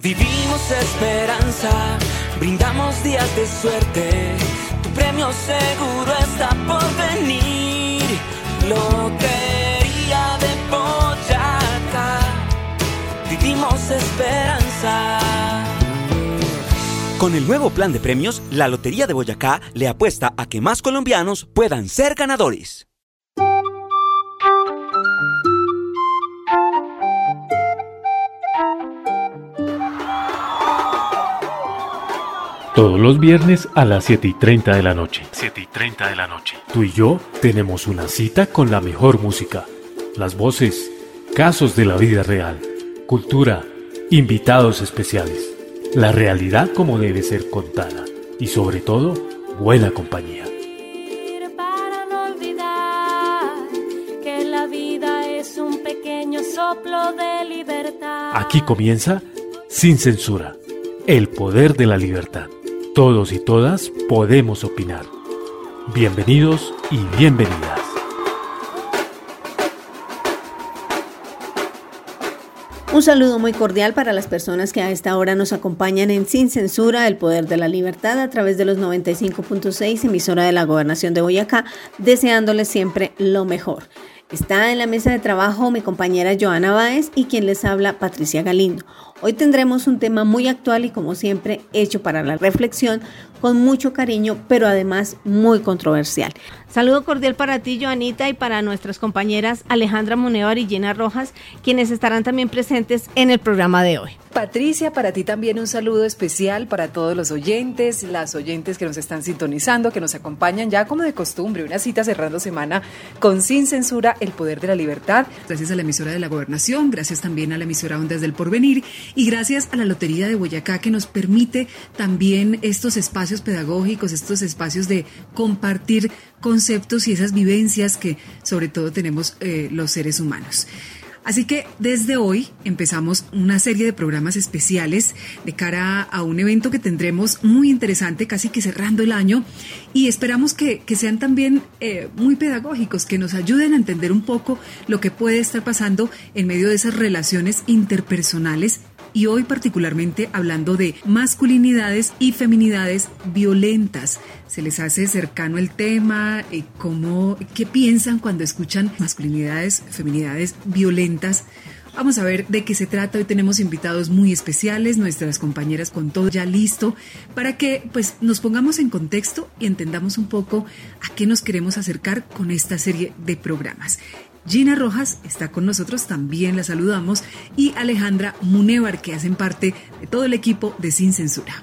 Vivimos esperanza, brindamos días de suerte. Tu premio seguro está por venir. Lotería de Boyacá. Vivimos esperanza. Con el nuevo plan de premios, la Lotería de Boyacá le apuesta a que más colombianos puedan ser ganadores. Todos los viernes a las 7 y 30 de la noche. 7 y 30 de la noche. Tú y yo tenemos una cita con la mejor música. Las voces, casos de la vida real, cultura, invitados especiales. La realidad como debe ser contada. Y sobre todo, buena compañía. Para no olvidar que la vida es un pequeño soplo de libertad. Aquí comienza Sin Censura. El poder de la libertad. Todos y todas podemos opinar. Bienvenidos y bienvenidas. Un saludo muy cordial para las personas que a esta hora nos acompañan en Sin Censura, el Poder de la Libertad, a través de los 95.6, emisora de la Gobernación de Boyacá, deseándoles siempre lo mejor. Está en la mesa de trabajo mi compañera Joana Báez y quien les habla Patricia Galindo. Hoy tendremos un tema muy actual y como siempre hecho para la reflexión con mucho cariño, pero además muy controversial. Saludo cordial para ti, Joanita, y para nuestras compañeras Alejandra Munevar y Gina Rojas, quienes estarán también presentes en el programa de hoy. Patricia, para ti también un saludo especial para todos los oyentes, las oyentes que nos están sintonizando, que nos acompañan ya como de costumbre, una cita cerrando semana con Sin Censura, el poder de la libertad. Gracias a la emisora de la gobernación, gracias también a la emisora Ondas del Porvenir y gracias a la Lotería de Boyacá que nos permite también estos espacios pedagógicos, estos espacios de compartir conceptos y esas vivencias que sobre todo tenemos eh, los seres humanos. Así que desde hoy empezamos una serie de programas especiales de cara a un evento que tendremos muy interesante, casi que cerrando el año, y esperamos que, sean también eh, muy pedagógicos, que nos ayuden a entender un poco lo que puede estar pasando en medio de esas relaciones interpersonales y hoy particularmente hablando de masculinidades y feminidades violentas. ¿Se les hace cercano el tema? Eh, ¿Cómo, ¿Qué piensan cuando escuchan masculinidades, feminidades violentas? Vamos a ver de qué se trata. Hoy tenemos invitados muy especiales, nuestras compañeras con todo ya listo, para que pues nos pongamos en contexto y entendamos un poco a qué nos queremos acercar con esta serie de programas. Gina Rojas está con nosotros, también la saludamos, y Alejandra Munevar, que hacen parte de todo el equipo de Sin Censura.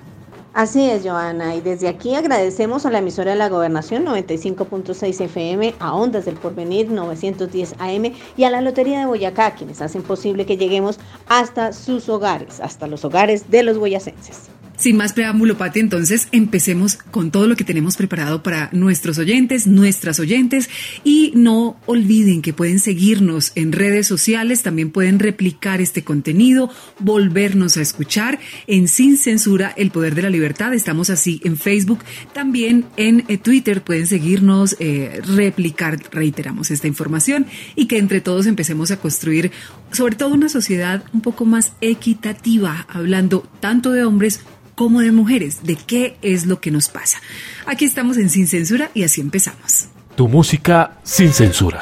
Así es, Joana, y desde aquí agradecemos a la emisora de la Gobernación 95.6 FM, a Ondas del Porvenir 910 AM y a la Lotería de Boyacá, quienes hacen posible que lleguemos hasta sus hogares, hasta los hogares de los boyacenses. Sin más preámbulo, Pati, entonces empecemos con todo lo que tenemos preparado para nuestros oyentes, nuestras oyentes. Y no olviden que pueden seguirnos en redes sociales, también pueden replicar este contenido, volvernos a escuchar en Sin Censura, El Poder de la Libertad. Estamos así en Facebook, también en eh, Twitter pueden seguirnos, eh, replicar, reiteramos esta información y que entre todos empecemos a construir sobre todo una sociedad un poco más equitativa, hablando tanto de hombres como de mujeres, de qué es lo que nos pasa. Aquí estamos en Sin Censura y así empezamos. Tu música sin censura.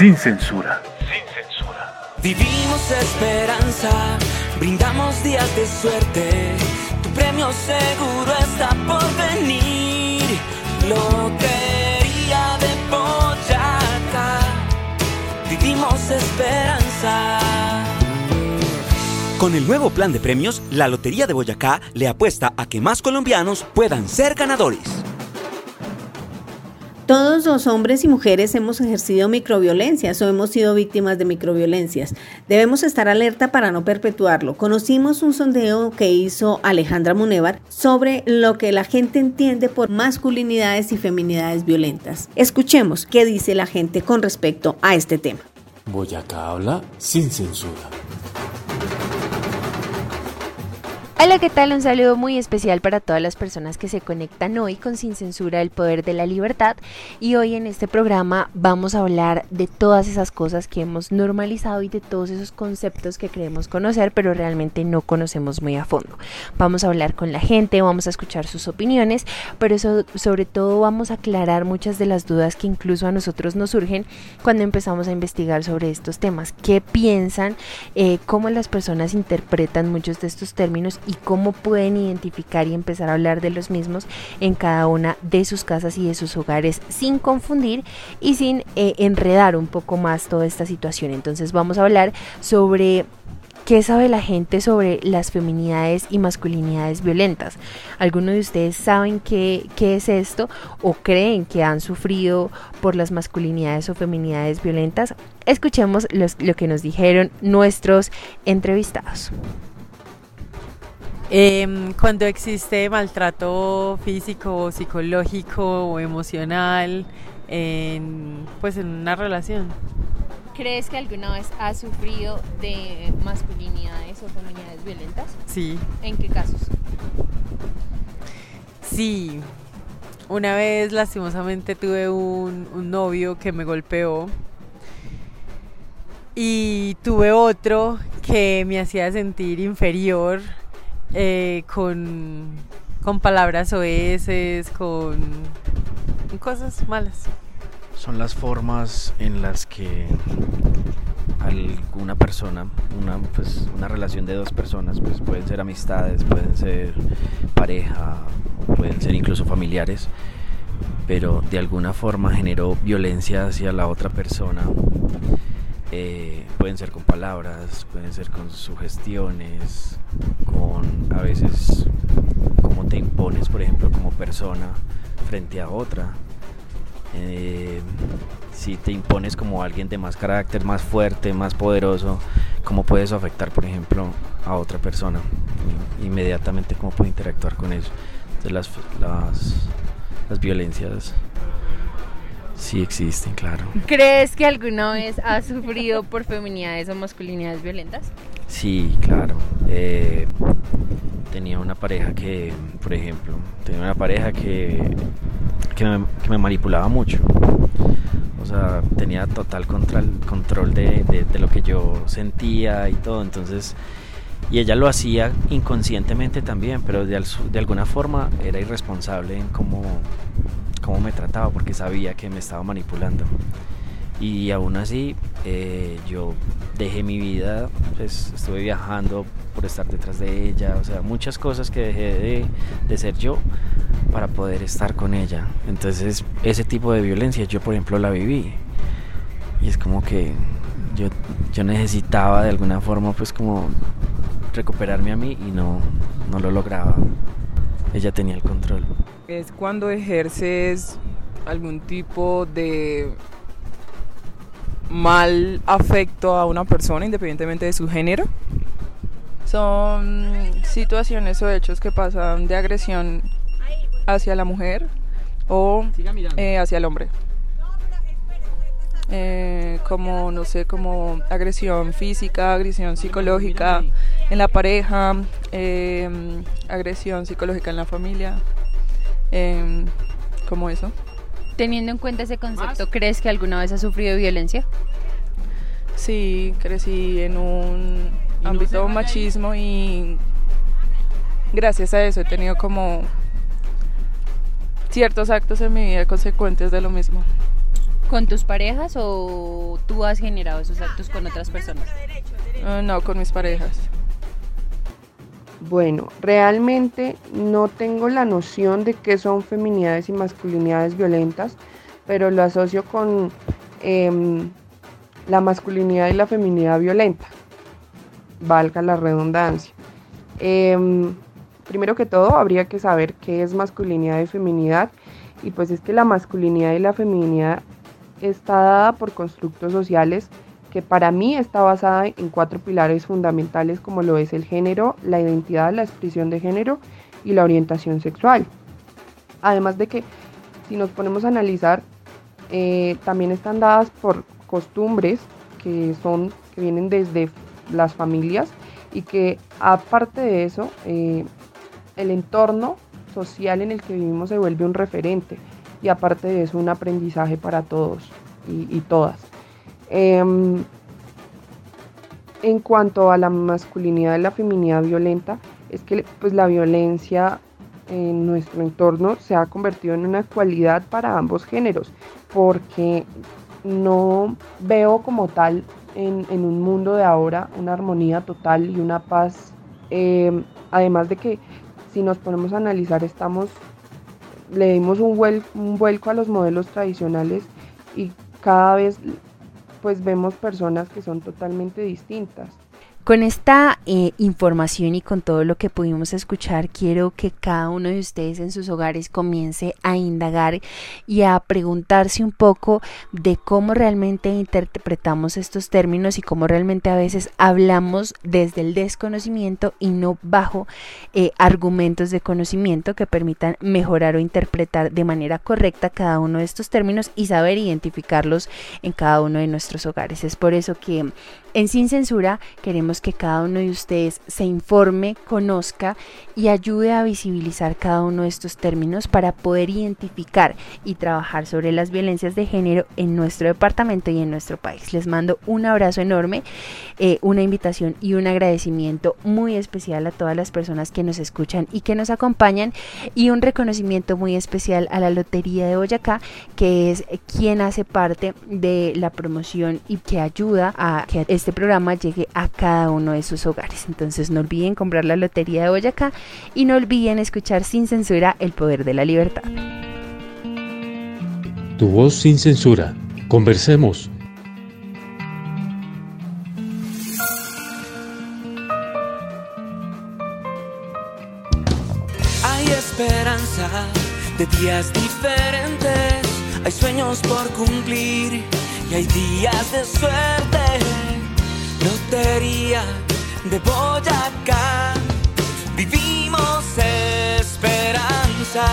sin censura. Vivimos esperanza, brindamos días de suerte. Tu premio seguro está por venir. Lotería de Boyacá. Vivimos esperanza. Con el nuevo plan de premios, la Lotería de Boyacá le apuesta a que más colombianos puedan ser ganadores. Todos los hombres y mujeres hemos ejercido microviolencias o hemos sido víctimas de microviolencias. Debemos estar alerta para no perpetuarlo. Conocimos un sondeo que hizo Alejandra Munevar sobre lo que la gente entiende por masculinidades y feminidades violentas. Escuchemos qué dice la gente con respecto a este tema. Boyacá habla sin censura. Hola, ¿qué tal? Un saludo muy especial para todas las personas que se conectan hoy con Sin Censura, el poder de la libertad. Y hoy en este programa vamos a hablar de todas esas cosas que hemos normalizado y de todos esos conceptos que creemos conocer, pero realmente no conocemos muy a fondo. Vamos a hablar con la gente, vamos a escuchar sus opiniones, pero sobre todo vamos a aclarar muchas de las dudas que incluso a nosotros nos surgen cuando empezamos a investigar sobre estos temas. ¿Qué piensan? Eh, ¿Cómo las personas interpretan muchos de estos términos? Y cómo pueden identificar y empezar a hablar de los mismos en cada una de sus casas y de sus hogares sin confundir y sin eh, enredar un poco más toda esta situación. Entonces vamos a hablar sobre ¿Qué sabe la gente sobre las feminidades y masculinidades violentas? ¿Algunos de ustedes saben qué, qué, es esto o creen que han sufrido por las masculinidades o feminidades violentas? Escuchemos lo que nos dijeron nuestros entrevistados. Eh, cuando existe maltrato físico, psicológico o emocional, en, pues en una relación. ¿Crees que alguna vez has sufrido de masculinidades o feminidades violentas? Sí. ¿En qué casos? Sí. Una vez lastimosamente tuve un, un novio que me golpeó y tuve otro que me hacía sentir inferior eh, con, con palabras oeces, con, cosas malas. Son las formas en las que alguna persona, una, pues, una relación de dos personas, pues pueden ser amistades, pueden ser pareja, pueden ser incluso familiares, pero de alguna forma generó violencia hacia la otra persona. Eh, pueden ser con palabras, pueden ser con sugestiones, con a veces como te impones, por ejemplo, como persona frente a otra. Eh, si te impones como alguien de más carácter, más fuerte, más poderoso, ¿cómo puedes afectar, por ejemplo, a otra persona? Inmediatamente, ¿cómo puedes interactuar con eso? Entonces, las, las, las violencias sí existen, claro. ¿Crees que alguna vez has sufrido por feminidades o masculinidades violentas? Sí, claro. Eh, tenía una pareja que, por ejemplo, tenía una pareja que, que, me, que me manipulaba mucho o sea, tenía total control, control de, lo que yo sentía y todo. Entonces, y ella lo hacía inconscientemente también, pero de, de alguna forma era irresponsable en cómo, cómo me trataba, porque sabía que me estaba manipulando. Y aún así, eh, yo dejé mi vida, pues estuve viajando por estar detrás de ella, o sea, muchas cosas que dejé de, de ser yo para poder estar con ella. Entonces, ese tipo de violencia yo, por ejemplo, la viví. Y es como que yo, yo necesitaba de alguna forma, pues como recuperarme a mí y no, no lo lograba. Ella tenía el control. Es cuando ejerces algún tipo de mal afecto a una persona independientemente de su género. Son situaciones o hechos que pasan de agresión hacia la mujer o eh, hacia el hombre. Eh, como, no sé, como agresión física, agresión psicológica en la pareja, em, agresión psicológica en la familia, em, como eso. Teniendo en cuenta ese concepto, ¿crees que alguna vez has sufrido violencia? Sí, crecí en un ámbito machismo y gracias a eso he tenido como ciertos actos en mi vida consecuentes de lo mismo. ¿Con tus parejas o tú has generado esos actos con otras personas? Ah, no, con mis parejas. Bueno, realmente no tengo la noción de qué son feminidades y masculinidades violentas, pero lo asocio con em, la masculinidad y la feminidad violenta, valga la redundancia. Em, primero que todo, habría que saber qué es masculinidad y feminidad, y pues es que la masculinidad y la feminidad está dada por constructos sociales que para mí está basada en cuatro pilares fundamentales como lo es el género, la identidad, la expresión de género y la orientación sexual. Además de que si nos ponemos a analizar, eh, también están dadas por costumbres que son que vienen desde las familias y que aparte de eso eh, el entorno social en el que vivimos se vuelve un referente y aparte de eso un aprendizaje para todos y, todas. Em, en cuanto a la masculinidad y la feminidad violenta, es que pues, la violencia en nuestro entorno se ha convertido en una cualidad para ambos géneros, porque no veo como tal en, un mundo de ahora una armonía total y una paz, em, además de que si nos ponemos a analizar, estamos, le dimos un, un vuelco a los modelos tradicionales y cada vez pues vemos personas que son totalmente distintas. Con esta eh, información y con todo lo que pudimos escuchar, quiero que cada uno de ustedes en sus hogares comience a indagar y a preguntarse un poco de cómo realmente interpretamos estos términos y cómo realmente a veces hablamos desde el desconocimiento y no bajo eh, argumentos de conocimiento que permitan mejorar o interpretar de manera correcta cada uno de estos términos y saber identificarlos en cada uno de nuestros hogares. Es por eso que en Sin Censura queremos que cada uno de ustedes se informe, conozca y ayude a visibilizar cada uno de estos términos para poder identificar y trabajar sobre las violencias de género en nuestro departamento y en nuestro país. Les mando un abrazo enorme, eh, una invitación y un agradecimiento muy especial a todas las personas que nos escuchan y que nos acompañan y un reconocimiento muy especial a la Lotería de Boyacá, que es quien hace parte de la promoción y que ayuda a que este programa llegue a cada uno de sus hogares. Entonces no olviden comprar la Lotería de Boyacá y no olviden escuchar sin censura el poder de la libertad. Tu voz sin censura. Conversemos. Hay esperanza de días diferentes, hay sueños por cumplir y hay días de suerte. Lotería de Boyacá, vivimos esperanza.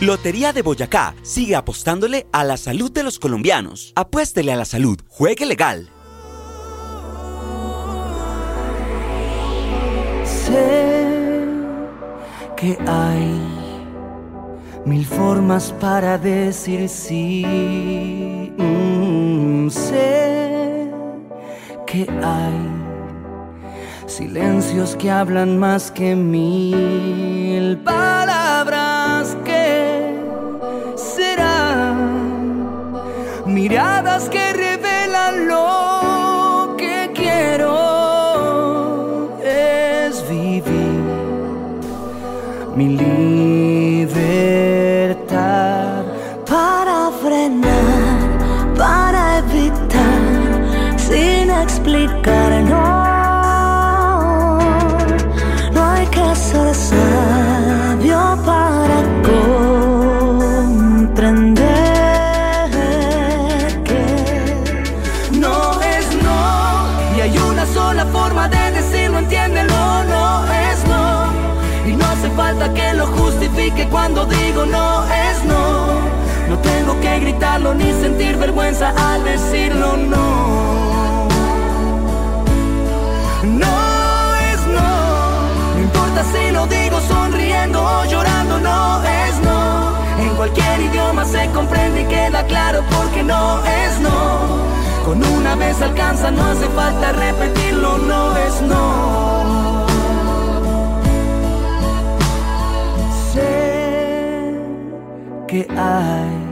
Lotería de Boyacá sigue apostándole a la salud de los colombianos. Apuéstele a la salud, juegue legal. Sé que hay mil formas para decir sí. Mm, sé que hay silencios que hablan más que mil palabras que serán miradas que revelan lo que quiero es vivir. Mi vergüenza al decirlo no. No es no, no importa si lo digo sonriendo o llorando, no es no. En cualquier idioma se comprende y queda claro porque no es no. Con una vez alcanza, no hace falta repetirlo, no es no. Sé que hay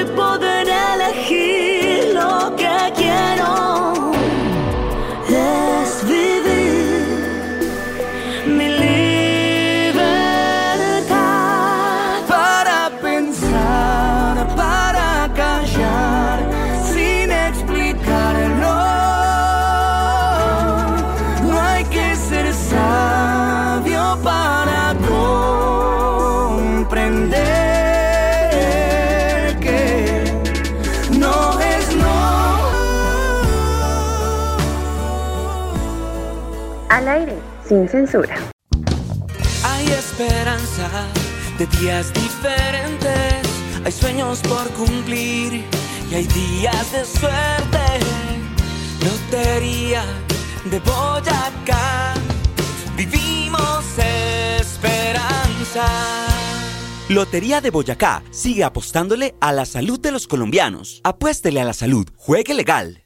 sin censura. Hay esperanza de días diferentes, hay sueños por cumplir y hay días de suerte. Lotería de Boyacá, vivimos esperanza. Lotería de Boyacá sigue apostándole a la salud de los colombianos. Apuéstele a la salud, juegue legal.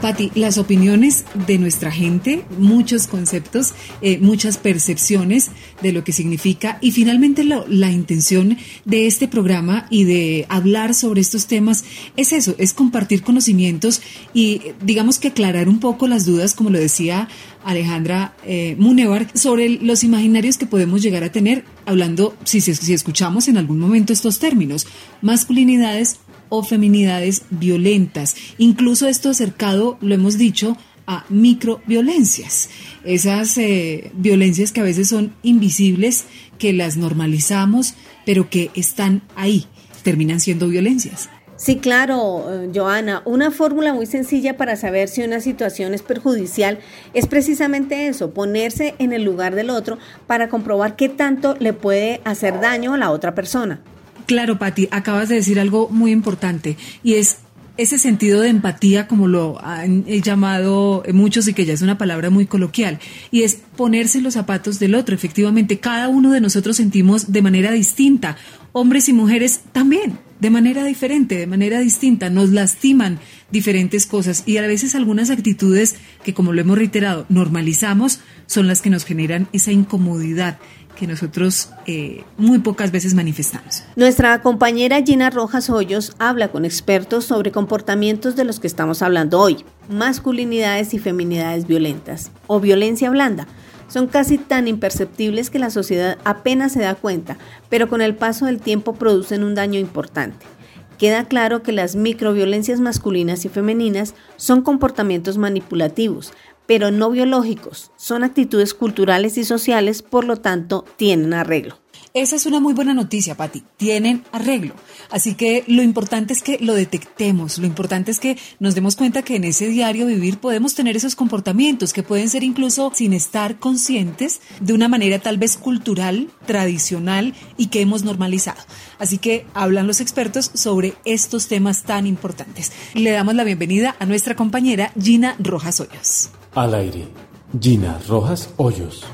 Pati, las opiniones de nuestra gente, muchos conceptos, eh, muchas percepciones de lo que significa y finalmente lo- la intención de este programa y de hablar sobre estos temas es eso, es compartir conocimientos y digamos que aclarar un poco las dudas, como lo decía Alejandra eh, Munevar, sobre los imaginarios que podemos llegar a tener hablando, si si escuchamos en algún momento estos términos, masculinidades o feminidades violentas. Incluso esto acercado, lo hemos dicho, a microviolencias. Esas eh, violencias que a veces son invisibles, que las normalizamos, pero que están ahí, terminan siendo violencias. Sí, claro, eh, Joana. Una fórmula muy sencilla para saber si una situación es perjudicial es precisamente eso, ponerse en el lugar del otro para comprobar qué tanto le puede hacer daño a la otra persona. Claro, Patti, acabas de decir algo muy importante y es ese sentido de empatía, como lo han llamado muchos y que ya es una palabra muy coloquial, y es ponerse los zapatos del otro. Efectivamente, cada uno de nosotros sentimos de manera distinta, hombres y mujeres también de manera diferente, de manera distinta, nos lastiman diferentes cosas y a veces algunas actitudes que, como lo hemos reiterado, normalizamos, son las que nos generan esa incomodidad que nosotros eh, muy pocas veces manifestamos. Nuestra compañera Gina Rojas Hoyos habla con expertos sobre comportamientos de los que estamos hablando hoy, masculinidades y feminidades violentas o violencia blanda son casi tan imperceptibles que la sociedad apenas se da cuenta, pero con el paso del tiempo producen un daño importante. Queda claro que las microviolencias masculinas y femeninas son comportamientos manipulativos, pero no biológicos, son actitudes culturales y sociales, por lo tanto, tienen arreglo. Esa es una muy buena noticia, Patti. Tienen arreglo. Así que lo importante es que lo detectemos, lo importante es que nos demos cuenta que en ese diario vivir podemos tener esos comportamientos que pueden ser incluso sin estar conscientes de una manera tal vez cultural, tradicional y que hemos normalizado. Así que hablan los expertos sobre estos temas tan importantes. Le damos la bienvenida a nuestra compañera Gina Rojas Hoyos. Al aire, Gina Rojas Hoyos.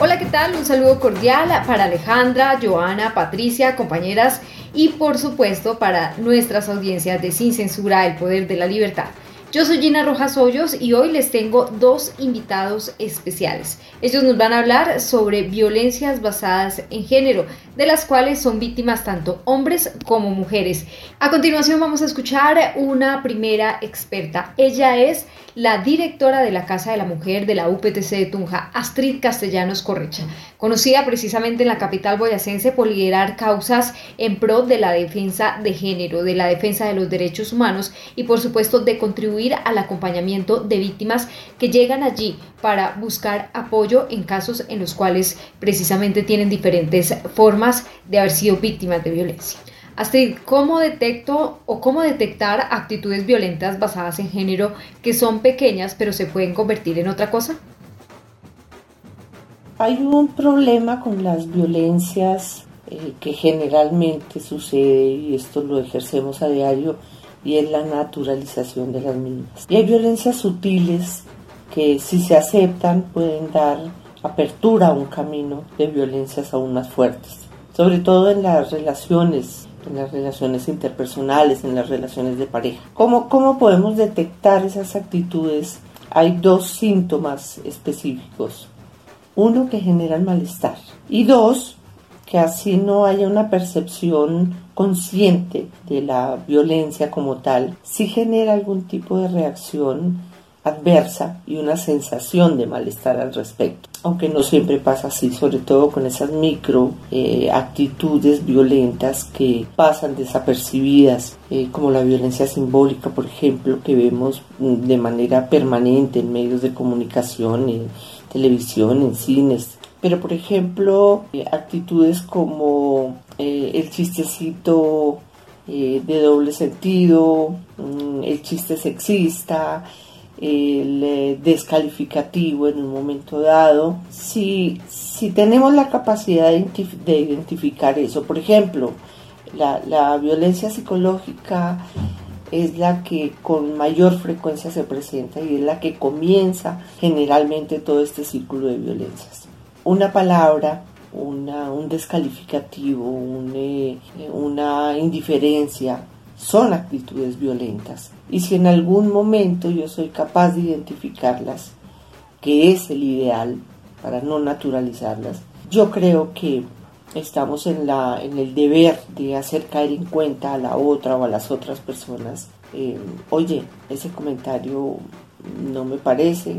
Hola, ¿qué tal? Un saludo cordial para Alejandra, Joana, Patricia, compañeras y por supuesto para nuestras audiencias de Sin Censura, el Poder de la Libertad. Yo soy Gina Rojas Hoyos y hoy les tengo dos invitados especiales. Ellos nos van a hablar sobre violencias basadas en género, de las cuales son víctimas tanto hombres como mujeres. A continuación vamos a escuchar una primera experta. Ella es la directora de la Casa de la Mujer de la UPTC de Tunja, Astrid Castellanos Correcha, conocida precisamente en la capital boyacense por liderar causas en pro de la defensa de género, de la defensa de los derechos humanos y por supuesto de contribuir al acompañamiento de víctimas que llegan allí para buscar apoyo en casos en los cuales precisamente tienen diferentes formas de haber sido víctimas de violencia. Astrid, ¿cómo detecto o cómo detectar actitudes violentas basadas en género que son pequeñas pero se pueden convertir en otra cosa? Hay un problema con las violencias eh, que generalmente sucede y esto lo ejercemos a diario y es la naturalización de las mismas. Y hay violencias sutiles que si se aceptan pueden dar apertura a un camino de violencias aún más fuertes, sobre todo en las relaciones en las relaciones interpersonales, en las relaciones de pareja. ¿Cómo, ¿Cómo podemos detectar esas actitudes? Hay dos síntomas específicos. Uno que genera el malestar y dos que así no haya una percepción consciente de la violencia como tal, sí genera algún tipo de reacción adversa y una sensación de malestar al respecto. Aunque no siempre pasa así, sobre todo con esas micro eh, actitudes violentas que pasan desapercibidas, eh, como la violencia simbólica, por ejemplo, que vemos mm, de manera permanente en medios de comunicación, en televisión, en cines. Pero, por ejemplo, eh, actitudes como el chistecito de doble sentido, mm, el chiste sexista, el eh, descalificativo en un momento dado, si, si tenemos la capacidad de, identificar eso, por ejemplo, la, la, violencia psicológica es la que con mayor frecuencia se presenta y es la que comienza generalmente todo este círculo de violencias. Una palabra, una, un descalificativo, eh, una indiferencia, son actitudes violentas. Y si en algún momento yo soy capaz de identificarlas, que es el ideal para no naturalizarlas, yo creo que estamos en, la, en el deber de hacer caer en cuenta a la otra o a las otras personas, eh, oye, ese comentario no me parece,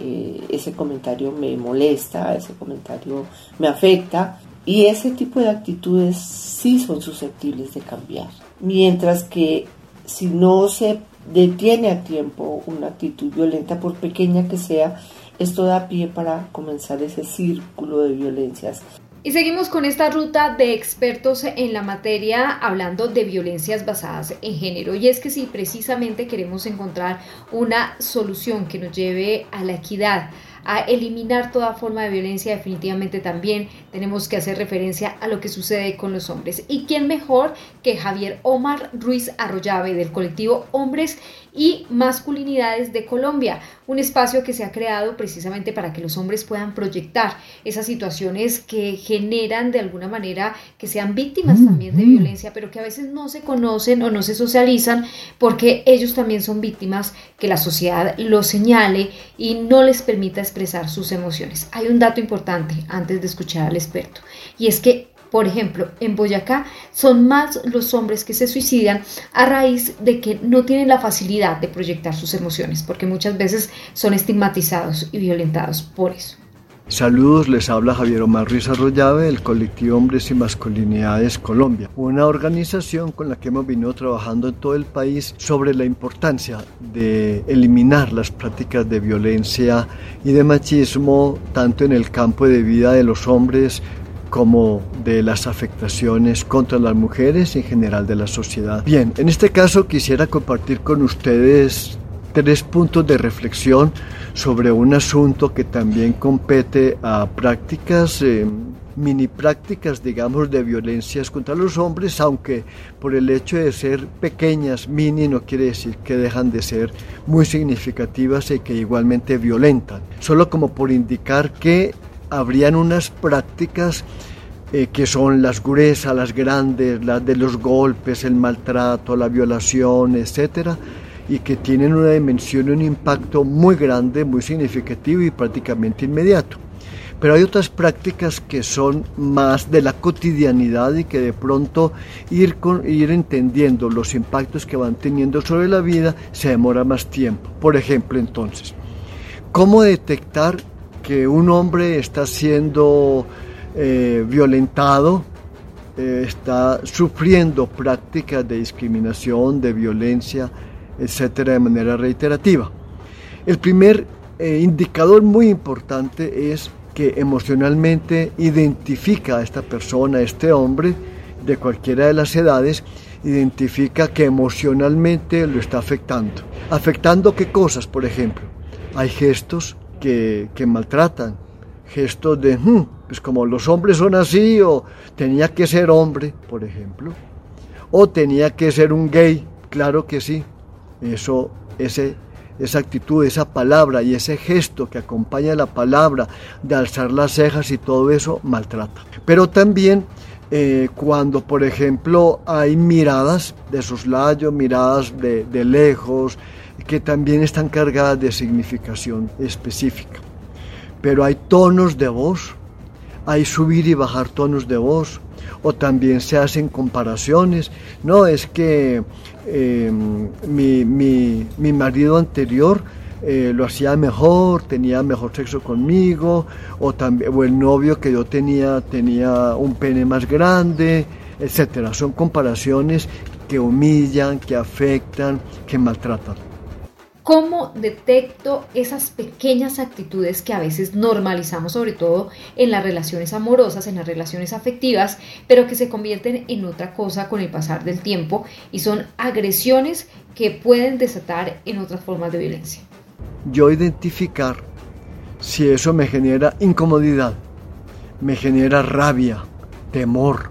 eh, ese comentario me molesta, ese comentario me afecta, y ese tipo de actitudes sí son susceptibles de cambiar. Mientras que si no se detiene a tiempo una actitud violenta, por pequeña que sea, esto da pie para comenzar ese círculo de violencias. Y seguimos con esta ruta de expertos en la materia hablando de violencias basadas en género. Y es que si precisamente queremos encontrar una solución que nos lleve a la equidad, a eliminar toda forma de violencia, definitivamente también tenemos que hacer referencia a lo que sucede con los hombres. ¿Y quién mejor que Javier Omar Ruiz Arroyave del colectivo Hombres y Masculinidades de Colombia? Un espacio que se ha creado precisamente para que los hombres puedan proyectar esas situaciones que generan de alguna manera que sean víctimas mm, también de mm. violencia, pero que a veces no se conocen o no se socializan porque ellos también son víctimas que la sociedad los señale y no les permita expresar sus emociones. Hay un dato importante antes de escuchar al experto y es que por ejemplo, en Boyacá son más los hombres que se suicidan a raíz de que no tienen la facilidad de proyectar sus emociones, porque muchas veces son estigmatizados y violentados por eso. Saludos, les habla Javier Omar Ruiz Arroyave del colectivo Hombres y Masculinidades Colombia, una organización con la que hemos venido trabajando en todo el país sobre la importancia de eliminar las prácticas de violencia y de machismo tanto en el campo de vida de los hombres como de las afectaciones contra las mujeres y en general de la sociedad. Bien, en este caso quisiera compartir con ustedes tres puntos de reflexión sobre un asunto que también compete a prácticas, eh, mini prácticas, digamos, de violencias contra los hombres, aunque por el hecho de ser pequeñas, mini, no quiere decir que dejan de ser muy significativas y que igualmente violentan. Solo como por indicar que habrían unas prácticas eh, que son las gruesas, las grandes, las de los golpes, el maltrato, la violación, etcétera, y que tienen una dimensión y un impacto muy grande, muy significativo y prácticamente inmediato. Pero hay otras prácticas que son más de la cotidianidad y que de pronto ir, con, ir entendiendo los impactos que van teniendo sobre la vida se demora más tiempo. Por ejemplo, entonces, ¿cómo detectar que un hombre está siendo eh, violentado, eh, está sufriendo prácticas de discriminación, de violencia, etcétera, de manera reiterativa. El primer eh, indicador muy importante es que emocionalmente identifica a esta persona, a este hombre, de cualquiera de las edades, identifica que emocionalmente lo está afectando. ¿Afectando qué cosas, por ejemplo? Hay gestos que, maltratan, gestos de, hmm, pues como los hombres son así, o tenía que ser hombre, por ejemplo, o tenía que ser un gay, claro que sí, eso, ese, esa actitud, esa palabra y ese gesto que acompaña la palabra de alzar las cejas y todo eso maltrata. Pero también eh, cuando, por ejemplo, hay miradas de soslayo, miradas de, de lejos, que también están cargadas de significación específica. Pero hay tonos de voz, hay subir y bajar tonos de voz, o también se hacen comparaciones. No, es que em, mi, marido anterior eh, lo hacía mejor, tenía mejor sexo conmigo, o, también, o el novio que yo tenía tenía un pene más grande, etcétera. Son comparaciones que humillan, que afectan, que maltratan. ¿Cómo detecto esas pequeñas actitudes que a veces normalizamos, sobre todo en las relaciones amorosas, en las relaciones afectivas, pero que se convierten en otra cosa con el pasar del tiempo y son agresiones que pueden desatar en otras formas de violencia? Yo identificar si eso me genera incomodidad, me genera rabia, temor,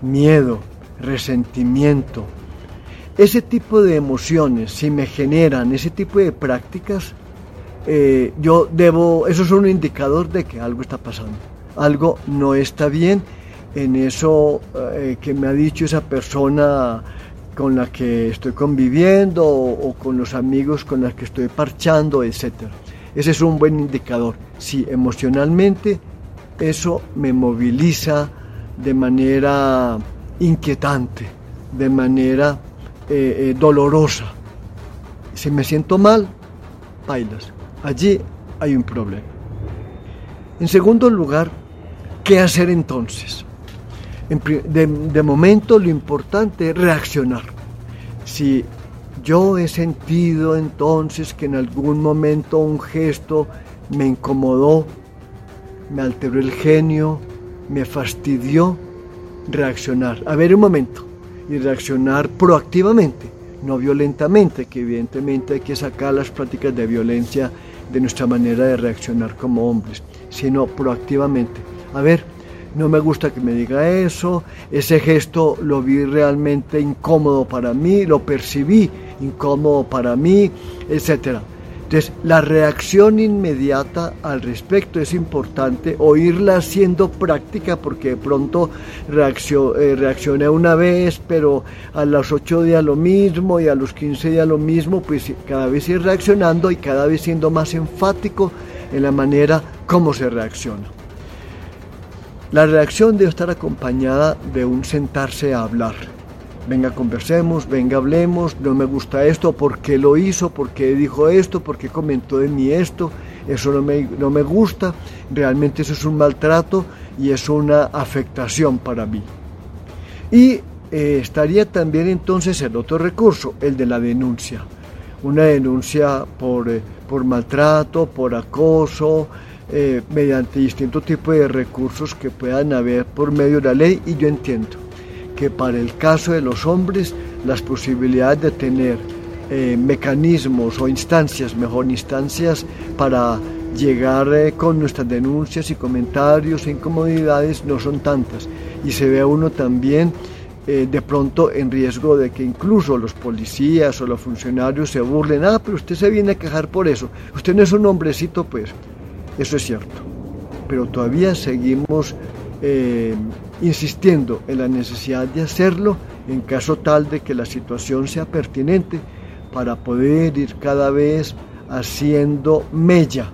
miedo, resentimiento, ese tipo de emociones, si me generan ese tipo de prácticas, eh, yo debo, eso es un indicador de que algo está pasando. Algo no está bien en eso eh, que me ha dicho esa persona con la que estoy conviviendo o, con los amigos con los que estoy parchando, etc. Ese es un buen indicador. Si emocionalmente eso me moviliza de manera inquietante, de manera eh, eh, dolorosa. Si me siento mal, bailas. Allí hay un problema. En segundo lugar, ¿qué hacer entonces? De, de, momento lo importante es reaccionar. Si yo he sentido entonces que en algún momento un gesto me incomodó, me alteró el genio, me fastidió reaccionar. A ver un momento, y reaccionar proactivamente, no violentamente, que evidentemente hay que sacar las prácticas de violencia de nuestra manera de reaccionar como hombres, sino proactivamente. A ver, no me gusta que me diga eso, ese gesto lo vi realmente incómodo para mí, lo percibí incómodo para mí, etcétera. Entonces, la reacción inmediata al respecto es importante, oírla siendo práctica, porque de pronto eh, reaccioné una vez, pero a los ocho días lo mismo y a los 15 días lo mismo, pues cada vez ir reaccionando y cada vez siendo más enfático en la manera como se reacciona. La reacción debe estar acompañada de un sentarse a hablar venga conversemos, venga hablemos, no me gusta esto, por qué lo hizo, por qué dijo esto, por qué comentó de mí esto, eso no me, no me gusta, realmente eso es un maltrato y es una afectación para mí. Y eh, estaría también entonces el otro recurso, el de la denuncia. Una denuncia por, eh, por maltrato, por acoso, eh, mediante distintos tipos de recursos que puedan haber por medio de la ley y yo entiendo que para el caso de los hombres las posibilidades de tener eh, mecanismos o instancias, mejor instancias para llegar eh, con nuestras denuncias y comentarios e incomodidades no son tantas. Y se ve uno también eh, de pronto en riesgo de que incluso los policías o los funcionarios se burlen, ah, pero usted se viene a quejar por eso, usted no es un hombrecito, pues. Eso es cierto, pero todavía seguimos insistiendo en la necesidad de hacerlo en caso tal de que la situación sea pertinente para poder ir cada vez haciendo mella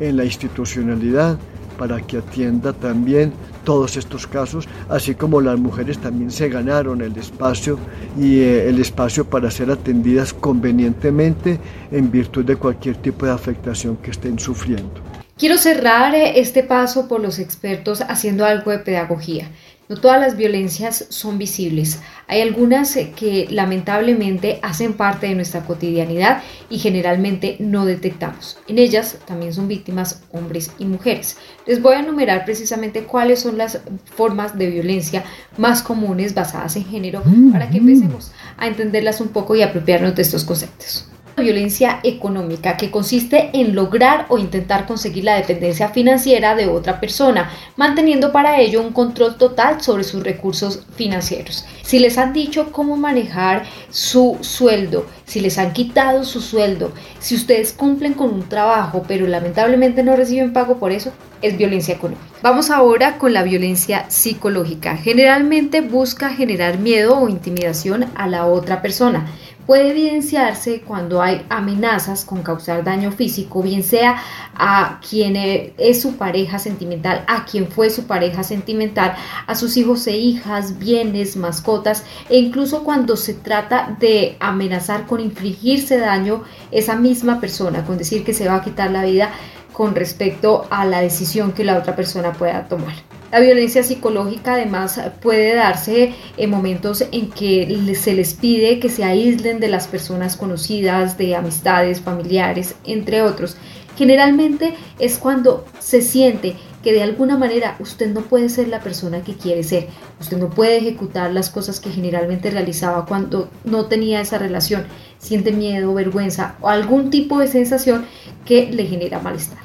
en la institucionalidad para que atienda también todos estos casos, así como las mujeres también se ganaron el espacio y eh, el espacio para ser atendidas convenientemente en virtud de cualquier tipo de afectación que estén sufriendo. Quiero cerrar eh, este paso por los expertos haciendo algo de pedagogía. No todas las violencias son visibles. Hay algunas eh, que lamentablemente hacen parte de nuestra cotidianidad y generalmente no detectamos. En ellas también son víctimas hombres y mujeres. Les voy a enumerar precisamente cuáles son las formas de violencia más comunes basadas en género para que empecemos a entenderlas un poco y apropiarnos de estos conceptos violencia económica que consiste en lograr o intentar conseguir la dependencia financiera de otra persona, manteniendo para ello un control total sobre sus recursos financieros. Si les han dicho cómo manejar su sueldo, si les han quitado su sueldo, si ustedes cumplen con un trabajo pero lamentablemente no reciben pago por eso, es violencia económica. Vamos ahora con la violencia psicológica. Generalmente busca generar miedo o intimidación a la otra persona puede evidenciarse cuando hay amenazas con causar daño físico, bien sea a quien es su pareja sentimental, a quien fue su pareja sentimental, a sus hijos e hijas, bienes, mascotas, e incluso cuando se trata de amenazar con infligirse daño esa misma persona, con decir que se va a quitar la vida con respecto a la decisión que la otra persona pueda tomar. La violencia psicológica además puede darse en momentos en que se les pide que se aíslen de las personas conocidas, de amistades, familiares, entre otros. Generalmente es cuando se siente que de alguna manera usted no puede ser la persona que quiere ser, usted no puede ejecutar las cosas que generalmente realizaba cuando no tenía esa relación, siente miedo, vergüenza o algún tipo de sensación que le genera malestar.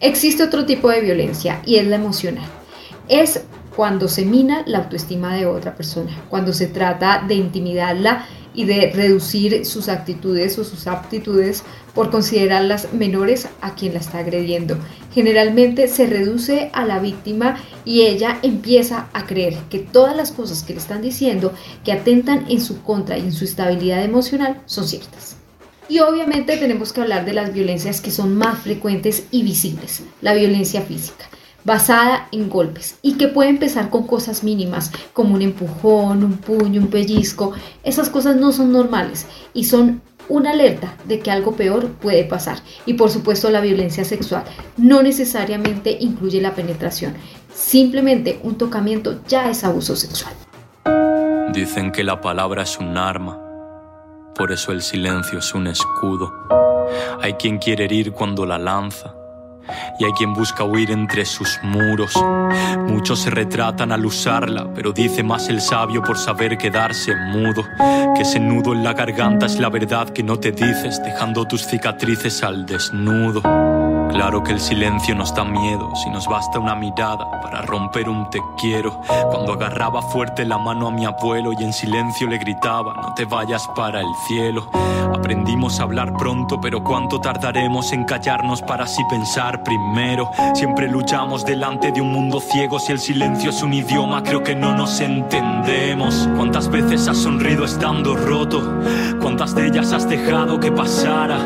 Existe otro tipo de violencia y es la emocional. Es cuando se mina la autoestima de otra persona, cuando se trata de intimidarla y de reducir sus actitudes o sus aptitudes por considerarlas menores a quien la está agrediendo. Generalmente se reduce a la víctima y ella empieza a creer que todas las cosas que le están diciendo que atentan en su contra y en su estabilidad emocional son ciertas. Y obviamente tenemos que hablar de las violencias que son más frecuentes y visibles, la violencia física basada en golpes y que puede empezar con cosas mínimas como un empujón, un puño, un pellizco. Esas cosas no son normales y son una alerta de que algo peor puede pasar. Y por supuesto la violencia sexual no necesariamente incluye la penetración. Simplemente un tocamiento ya es abuso sexual. Dicen que la palabra es un arma, por eso el silencio es un escudo. Hay quien quiere herir cuando la lanza y hay quien busca huir entre sus muros. Muchos se retratan al usarla, pero dice más el sabio por saber quedarse mudo. Que ese nudo en la garganta es la verdad que no te dices, dejando tus cicatrices al desnudo. Claro que el silencio nos da miedo, si nos basta una mirada para romper un te quiero. Cuando agarraba fuerte la mano a mi abuelo y en silencio le gritaba, no te vayas para el cielo. Aprendimos a hablar pronto, pero cuánto tardaremos en callarnos para así pensar primero. Siempre luchamos delante de un mundo ciego, si el silencio es un idioma, creo que no nos entendemos. ¿Cuántas veces has sonrido estando roto? ¿Cuántas de ellas has dejado que pasara?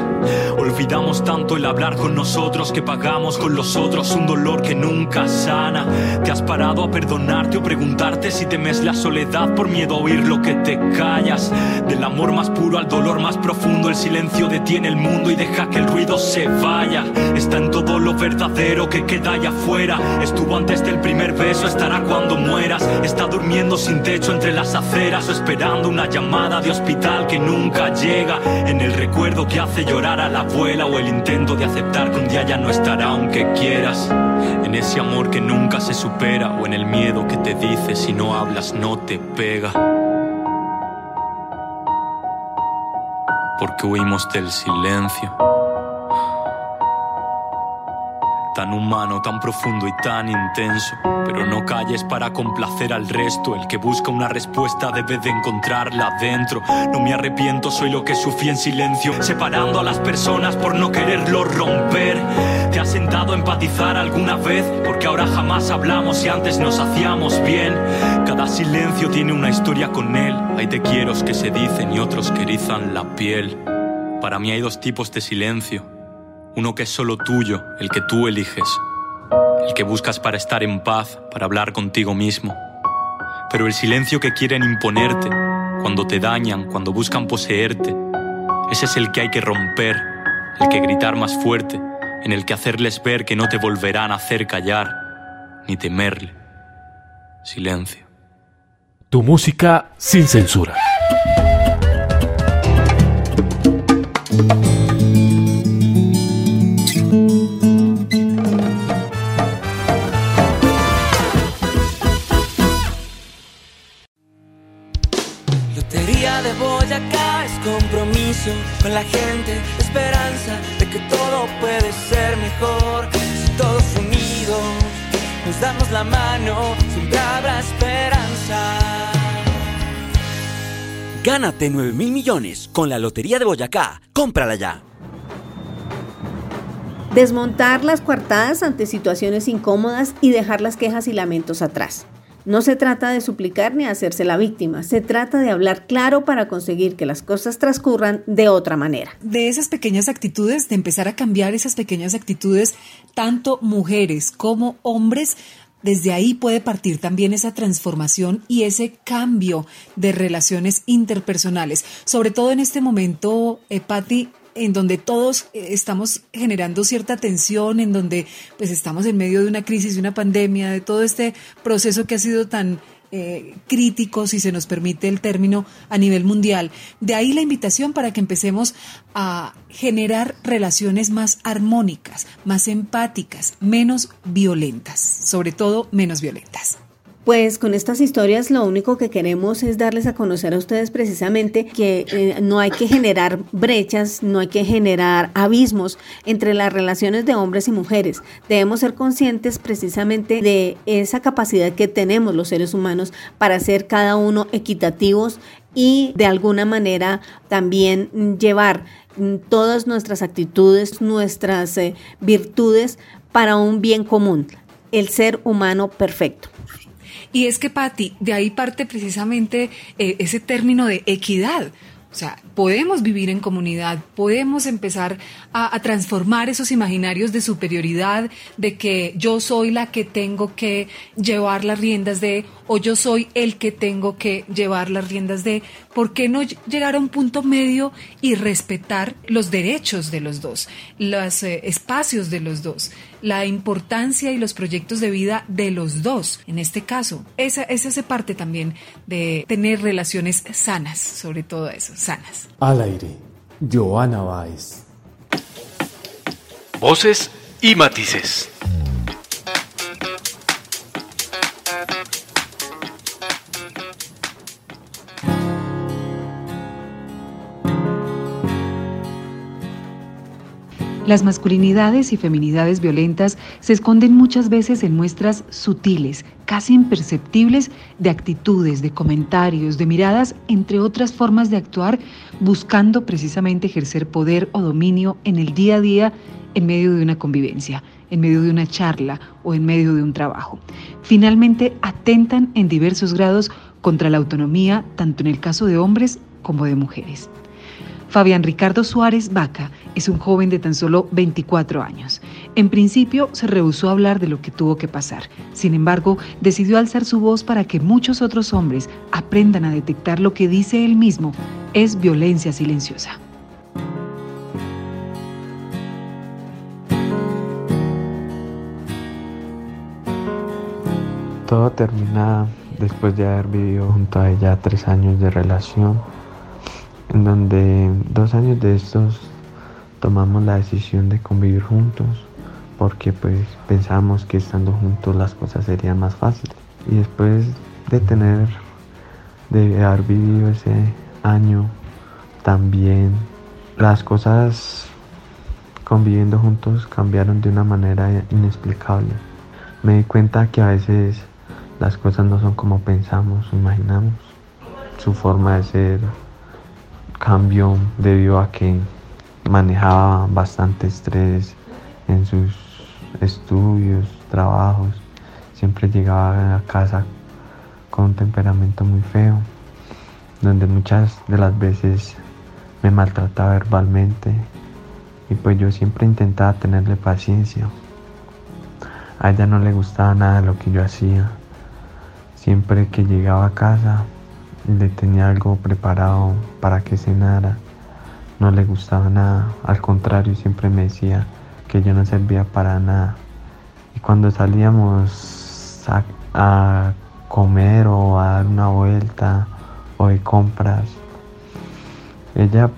Olvidamos tanto el hablar con nosotros que pagamos con los otros un dolor que nunca sana. ¿Te has parado a perdonarte o preguntarte si temes la soledad por miedo a oír lo que te callas? Del amor más puro al dolor más profundo, el silencio detiene el mundo y deja que el ruido se vaya. Está en todo lo verdadero que queda allá afuera. Estuvo antes del primer beso, estará cuando mueras. Está durmiendo sin techo entre las aceras o esperando una llamada de hospital que nunca llega. En el recuerdo que hace llorar a la abuela o el intento de aceptar que un día ya no estará aunque quieras. En ese amor que nunca se supera o en el miedo que te dice si no hablas no te pega. Porque huimos del silencio. Tan humano, tan profundo y tan intenso. Pero no calles para complacer al resto. El que busca una respuesta debe de encontrarla dentro. No me arrepiento, soy lo que sufrí en silencio. Separando a las personas por no quererlo romper. ¿Te has sentado a empatizar alguna vez? Porque ahora jamás hablamos y antes nos hacíamos bien. Cada silencio tiene una historia con él. Hay te quiero que se dicen y otros que erizan la piel. Para mí hay dos tipos de silencio uno que es solo tuyo, el que tú eliges, el que buscas para estar en paz, para hablar contigo mismo. Pero el silencio que quieren imponerte, cuando te dañan, cuando buscan poseerte, ese es el que hay que romper, el que gritar más fuerte, en el que hacerles ver que no te volverán a hacer callar, ni temerle. Silencio. Tu música sin censura. Con la gente, esperanza de que todo puede ser mejor. Si todos unidos nos damos la mano, siempre habrá esperanza. Gánate 9 mil millones con la Lotería de Boyacá. Cómprala ya. Desmontar las coartadas ante situaciones incómodas y dejar las quejas y lamentos atrás. No se trata de suplicar ni hacerse la víctima, se trata de hablar claro para conseguir que las cosas transcurran de otra manera. De esas pequeñas actitudes, de empezar a cambiar esas pequeñas actitudes, tanto mujeres como hombres, desde ahí puede partir también esa transformación y ese cambio de relaciones interpersonales. Sobre todo en este momento, eh, Patti, en donde todos eh, estamos generando cierta tensión, en donde pues estamos en medio de una crisis, de una pandemia, de todo este proceso que ha sido tan eh, crítico, si se nos permite el término, a nivel mundial. De ahí la invitación para que empecemos a generar relaciones más armónicas, más empáticas, menos violentas, sobre todo menos violentas. Pues con estas historias lo único que queremos es darles a conocer a ustedes precisamente que eh, no hay que generar brechas, no hay que generar abismos entre las relaciones de hombres y mujeres. Debemos ser conscientes precisamente de esa capacidad que tenemos los seres humanos para ser cada uno equitativos y de alguna manera también llevar mm, todas nuestras actitudes, nuestras eh, virtudes para un bien común, el ser humano perfecto. Y es que, Patti, de ahí parte precisamente eh, ese término de equidad. O sea, podemos vivir en comunidad, podemos empezar a, transformar esos imaginarios de superioridad, de que yo soy la que tengo que llevar las riendas de, o yo soy el que tengo que llevar las riendas de, ¿por qué no llegar a un punto medio y respetar los derechos de los dos, los eh, espacios de los dos? la importancia y los proyectos de vida de los dos, en este caso. Esa, esa hace parte también de tener relaciones sanas, sobre todo eso, sanas. Al aire, Joana Baez. Voces y matices. Las masculinidades y feminidades violentas se esconden muchas veces en muestras sutiles, casi imperceptibles, de actitudes, de comentarios, de miradas, entre otras formas de actuar, buscando precisamente ejercer poder o dominio en el día a día en medio de una convivencia, en medio de una charla o en medio de un trabajo. Finalmente, atentan en diversos grados contra la autonomía, tanto en el caso de hombres como de mujeres. Fabián Ricardo Suárez Vaca es un joven de tan solo 24 años. En principio se rehusó a hablar de lo que tuvo que pasar. Sin embargo, decidió alzar su voz para que muchos otros hombres aprendan a detectar lo que dice él mismo es violencia silenciosa. Todo termina después de haber vivido junto a ella tres años de relación en donde dos años de estos tomamos la decisión de convivir juntos porque pues pensamos que estando juntos las cosas serían más fáciles. Y después de tener de haber vivido ese año también las cosas conviviendo juntos cambiaron de una manera inexplicable. Me di cuenta que a veces las cosas no son como pensamos imaginamos. Su forma de ser cambio debido a que manejaba bastante estrés en sus estudios, trabajos. Siempre llegaba a casa con un temperamento muy feo, donde muchas de las veces me maltrataba verbalmente y pues yo siempre intentaba tenerle paciencia. A ella no le gustaba nada lo que yo hacía. Siempre que llegaba a casa le tenía algo preparado para que cenara. No le gustaba nada, al contrario, siempre me decía que yo no servía para nada. Y cuando salíamos a, comer o a dar una vuelta o de compras, ella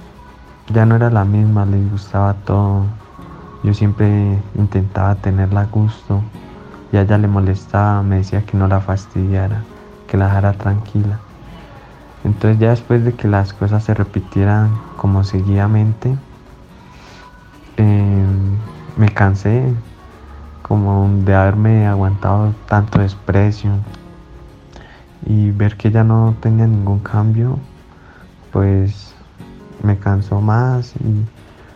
ya no era la misma, le gustaba todo. Yo siempre intentaba tenerla a gusto y a ella le molestaba, me decía que no la fastidiara, que la dejara tranquila. Entonces ya después de que las cosas se repitieran como seguidamente, em, me cansé como de haberme aguantado tanto desprecio y ver que ya no tenía ningún cambio, pues me cansó más y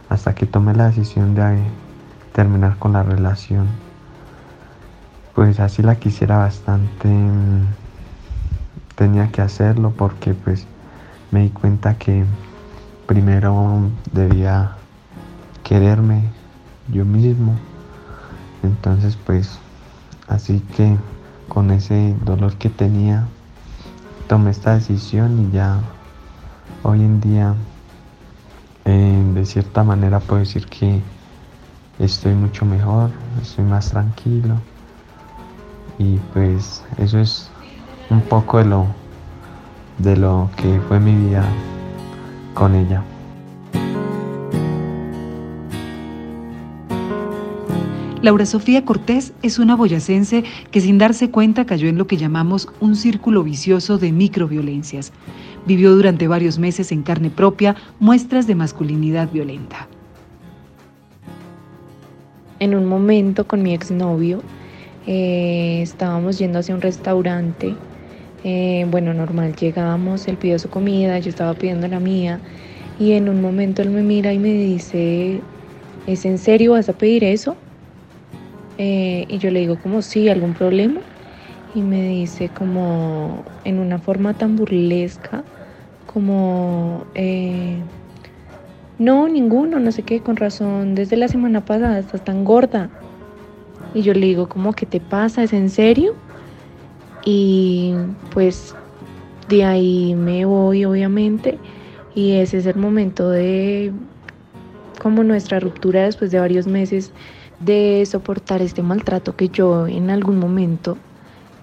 hasta que tomé la decisión de terminar con la relación. Pues así la quisiera bastante tenía que hacerlo porque pues me di cuenta que primero debía quererme yo mismo. Entonces pues así que con ese dolor que tenía tomé esta decisión y ya hoy en día de cierta manera puedo decir que estoy mucho mejor, estoy más tranquilo y pues eso es un poco de lo, de lo que fue mi vida con ella. Laura Sofía Cortés es una boyacense que sin darse cuenta cayó en lo que llamamos un círculo vicioso de microviolencias. Vivió durante varios meses en carne propia muestras de masculinidad violenta. En un momento con mi exnovio eh, estábamos yendo hacia un restaurante eh, bueno, normal, llegábamos, él pidió su comida, yo estaba pidiendo la mía y en un momento él me mira y me dice, ¿es en serio vas a pedir eso? Eh, y yo le digo como, sí, ¿algún problema? Y me dice como en una forma tan burlesca, como, eh, no, ninguno, no sé qué, con razón, desde la semana pasada estás tan gorda. Y yo le digo como, ¿qué te pasa? ¿Es en serio? Y pues de ahí me voy obviamente y ese es el momento de como nuestra ruptura después de varios meses de soportar este maltrato que yo en algún momento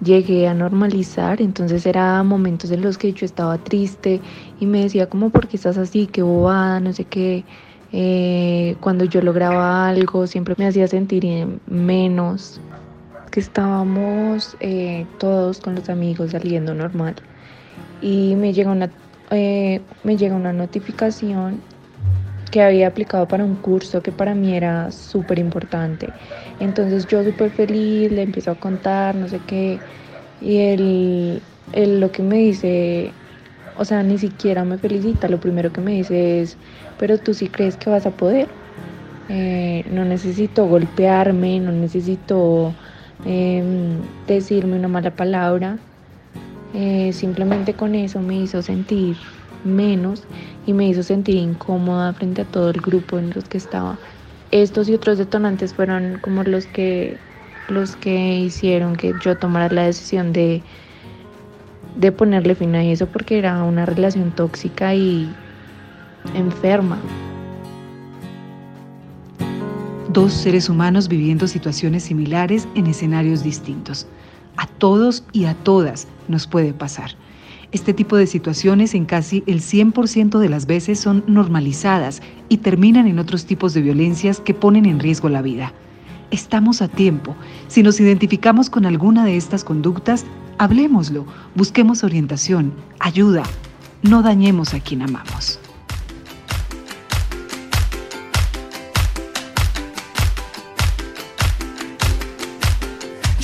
llegué a normalizar, entonces era momentos en los que yo estaba triste y me decía como, ¿por qué estás así? Qué bobada, no sé qué, eh, cuando yo lograba algo siempre me hacía sentir menos, que estábamos eh, todos con los amigos saliendo normal y me llega una, eh, me llega una notificación que había aplicado para un curso que para mí era súper importante. Entonces yo súper feliz, le empiezo a contar, no sé qué, y él, él lo que me dice, o sea, ni siquiera me felicita, lo primero que me dice es, pero tú sí crees que vas a poder. Eh, no necesito golpearme, no necesito em, decirme una mala palabra. Eh, simplemente con eso me hizo sentir menos y me hizo sentir incómoda frente a todo el grupo en los que estaba. Estos y otros detonantes fueron como los que los que hicieron que yo tomara la decisión de, de ponerle fin a eso porque era una relación tóxica y enferma. Dos seres humanos viviendo situaciones similares en escenarios distintos. A todos y a todas nos puede pasar. Este tipo de situaciones en casi el 100% de las veces son normalizadas y terminan en otros tipos de violencias que ponen en riesgo la vida. Estamos a tiempo. Si nos identificamos con alguna de estas conductas, hablemoslo, busquemos orientación, ayuda. No dañemos a quien amamos.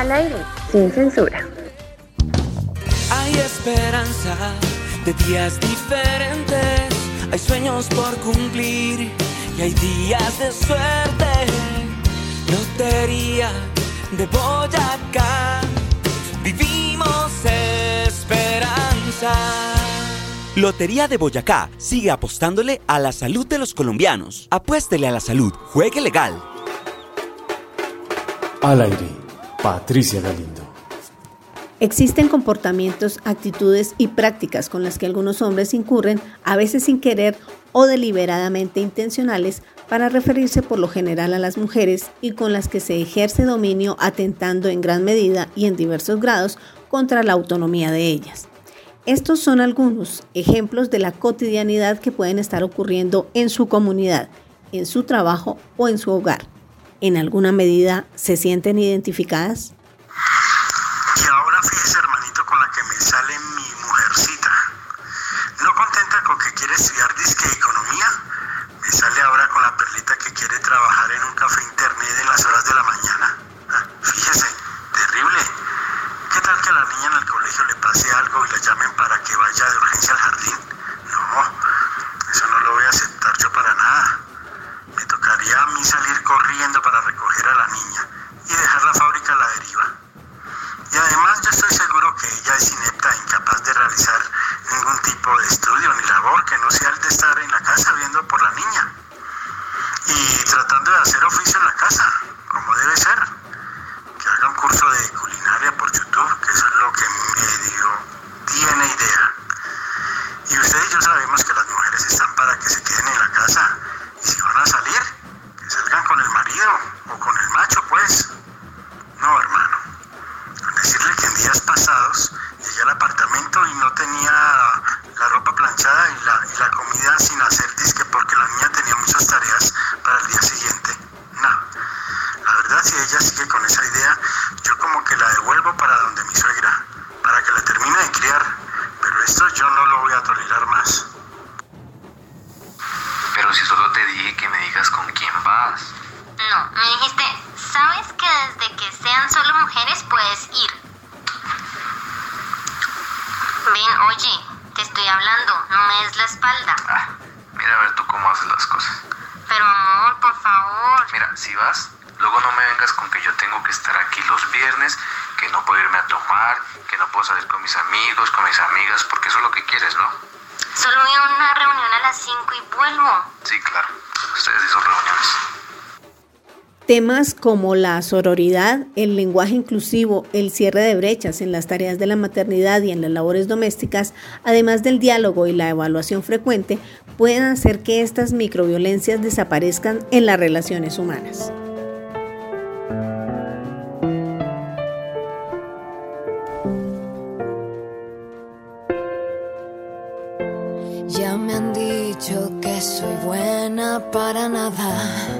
Al aire, sin censura. Hay esperanza de días diferentes. Hay sueños por cumplir y hay días de suerte. Lotería de Boyacá. Vivimos esperanza. Lotería de Boyacá sigue apostándole a la salud de los colombianos. Apuéstele a la salud, juegue legal. Al aire, Patricia Galindo. Existen comportamientos, actitudes y prácticas con las que algunos hombres incurren, a veces sin querer o deliberadamente intencionales, para referirse por lo general a las mujeres y con las que se ejerce dominio atentando en gran medida y en diversos grados contra la autonomía de ellas. Estos son algunos ejemplos de la cotidianidad que pueden estar ocurriendo en su comunidad, en su trabajo o en su hogar. ¿En alguna medida se sienten identificadas? Y ahora fíjese, hermanito, con la que me sale mi mujercita. No contenta con que quiere estudiar disque economía, me sale ahora con la perlita que quiere trabajar en un café internet en las horas de la mañana. Ah, Fíjese, terrible. ¿Qué tal que a la niña en el colegio le pase algo y la llamen para que vaya de urgencia al jardín? No, eso no lo voy a aceptar yo para nada. Me tocaría a mí salir corriendo para recoger a la niña y dejar la fábrica a la deriva. Y además yo estoy seguro que ella es inepta e incapaz de realizar ningún tipo de estudio ni labor que no sea el de estar en la casa viendo por la niña. Y tratando de hacer oficio en la casa, como debe ser. Que haga un curso de culinaria por YouTube, que eso es lo que medio tiene idea. Y usted y yo sabemos que las mujeres están para que se queden en la casa. Y si van a salir, que salgan con el marido o con el macho, pues. No, hermano. Con decirle que en días pasados llegué al apartamento y no tenía la ropa planchada y la, y la comida sin hacer disque porque la niña tenía muchas tareas para el día siguiente. No, la verdad si ella sigue con esa idea, yo como que la devuelvo para donde mi suegra, para que la termine de criar, pero esto yo no lo voy a tolerar más. Pero si solo te dije que me digas con quién vas. No, me dijiste, sabes que desde que sean solo mujeres puedes ir. Ven, oye, te estoy hablando, no me des la espalda. Ah, mira a ver tú cómo haces las cosas. Pero amor, por favor. Mira, si vas, luego no me vengas con que yo tengo que estar aquí los viernes, que no puedo irme a tomar, que no puedo salir con mis amigos, con mis amigas, porque eso es lo que quieres, ¿no? Solo voy a una reunión a las 5 y vuelvo. Sí, claro. Ustedes sí son reuniones. Temas como la sororidad, el lenguaje inclusivo, el cierre de brechas en las tareas de la maternidad y en las labores domésticas, además del diálogo y la evaluación frecuente, pueden hacer que estas microviolencias desaparezcan en las relaciones humanas. Ya me han dicho que soy buena para nada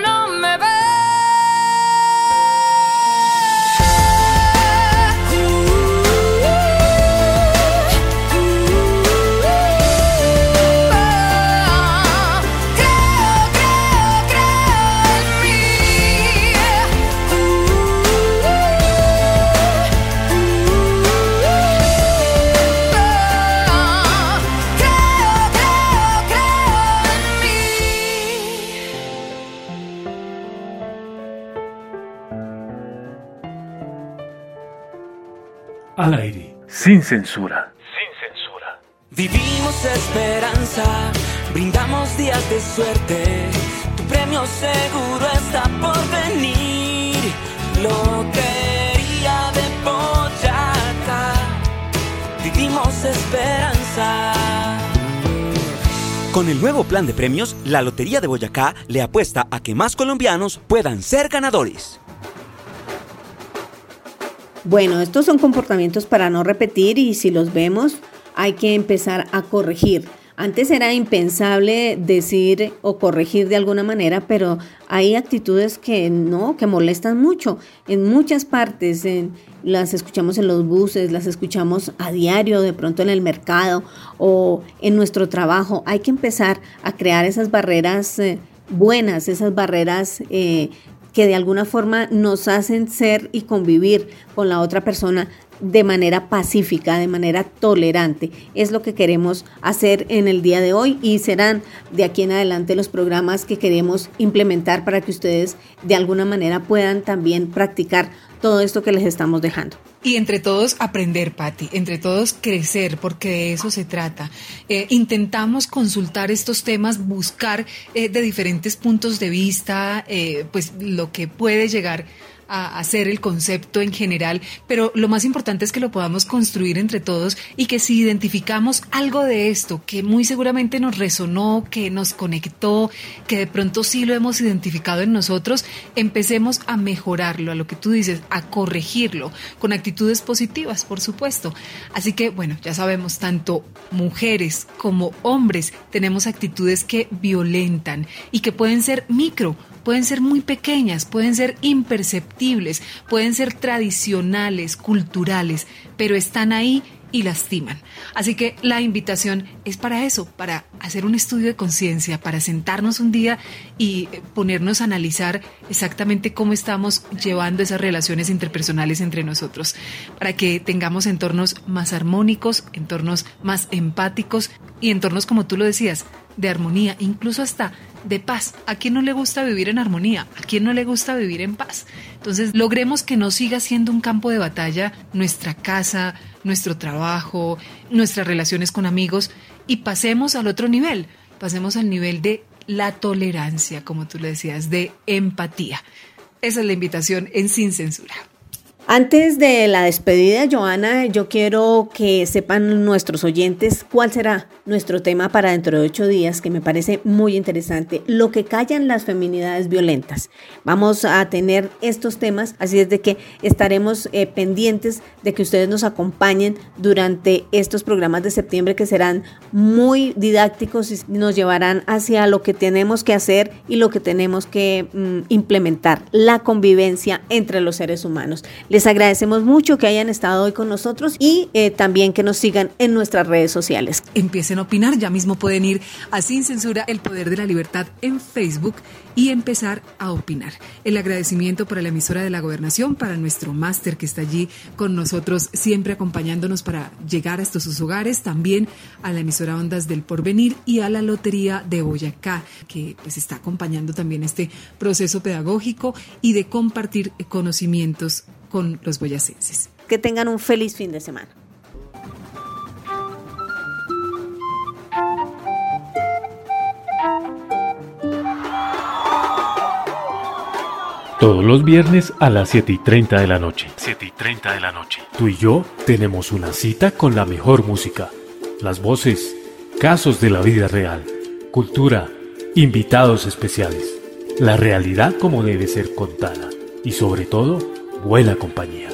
Al aire, sin censura. Vivimos esperanza, brindamos días de suerte. Tu premio seguro está por venir. Lotería de Boyacá. Vivimos esperanza. Con el nuevo plan de premios, la Lotería de Boyacá le apuesta a que más colombianos puedan ser ganadores. Bueno, estos son comportamientos para no repetir y si los vemos hay que empezar a corregir. Antes era impensable decir o corregir de alguna manera, pero hay actitudes que no, que molestan mucho. En muchas partes en- las escuchamos en los buses, las escuchamos a diario, de pronto en el mercado o en nuestro trabajo. Hay que empezar a crear esas barreras eh, buenas, esas barreras eh, que de alguna forma nos hacen ser y convivir con la otra persona de manera pacífica, de manera tolerante. Es lo que queremos hacer en el día de hoy y serán de aquí en adelante los programas que queremos implementar para que ustedes de alguna manera puedan también practicar todo esto que les estamos dejando. Y entre todos aprender, Patti, entre todos crecer, porque de eso se trata. Eh, intentamos consultar estos temas, buscar eh, de diferentes puntos de vista, eh, pues lo que puede llegar a hacer el concepto en general, pero lo más importante es que lo podamos construir entre todos y que si identificamos algo de esto que muy seguramente nos resonó, que nos conectó, que de pronto sí lo hemos identificado en nosotros, empecemos a mejorarlo, a lo que tú dices, a corregirlo, con actitudes positivas, por supuesto. Así que, bueno, ya sabemos, tanto mujeres como hombres tenemos actitudes que violentan y que pueden ser micro, pueden ser muy pequeñas, pueden ser imperceptibles, pueden ser tradicionales, culturales, pero están ahí y lastiman. Así que la invitación es para eso, para hacer un estudio de conciencia, para sentarnos un día y eh, ponernos a analizar exactamente cómo estamos llevando esas relaciones interpersonales entre nosotros, para que tengamos entornos más armónicos, entornos más empáticos y entornos, como tú lo decías, de armonía, incluso hasta de paz. ¿A quién no le gusta vivir en armonía? ¿A quién no le gusta vivir en paz? Entonces, logremos que no siga siendo un campo de batalla nuestra casa, nuestro trabajo, nuestras relaciones con amigos y pasemos al otro nivel. Pasemos al nivel de la tolerancia, como tú le decías, de empatía. Esa es la invitación en Sin Censura. Antes de la despedida, Joana, yo quiero que sepan nuestros oyentes cuál será nuestro tema para dentro de ocho días, que me parece muy interesante, lo que callan las feminidades violentas. Vamos a tener estos temas, así es de que estaremos eh, pendientes de que ustedes nos acompañen durante estos programas de septiembre que serán muy didácticos y nos llevarán hacia lo que tenemos que hacer y lo que tenemos que mm, implementar, la convivencia entre los seres humanos. Les agradecemos mucho que hayan estado hoy con nosotros y eh, también que nos sigan en nuestras redes sociales. Empiecen a opinar, ya mismo pueden ir a Sin Censura, el Poder de la Libertad en Facebook y empezar a opinar. El agradecimiento para la emisora de la gobernación, para nuestro máster que está allí con nosotros, siempre acompañándonos para llegar hasta sus hogares, también a la emisora Ondas del Porvenir y a la Lotería de Boyacá, que pues está acompañando también este proceso pedagógico y de compartir conocimientos con los boyacenses. Que tengan un feliz fin de semana. Todos los viernes a las 7 y 30 de la noche. 7 y 30 de la noche. Tú y yo tenemos una cita con la mejor música. Las voces, casos de la vida real, cultura, invitados especiales. La realidad como debe ser contada. Y sobre todo, buena compañía.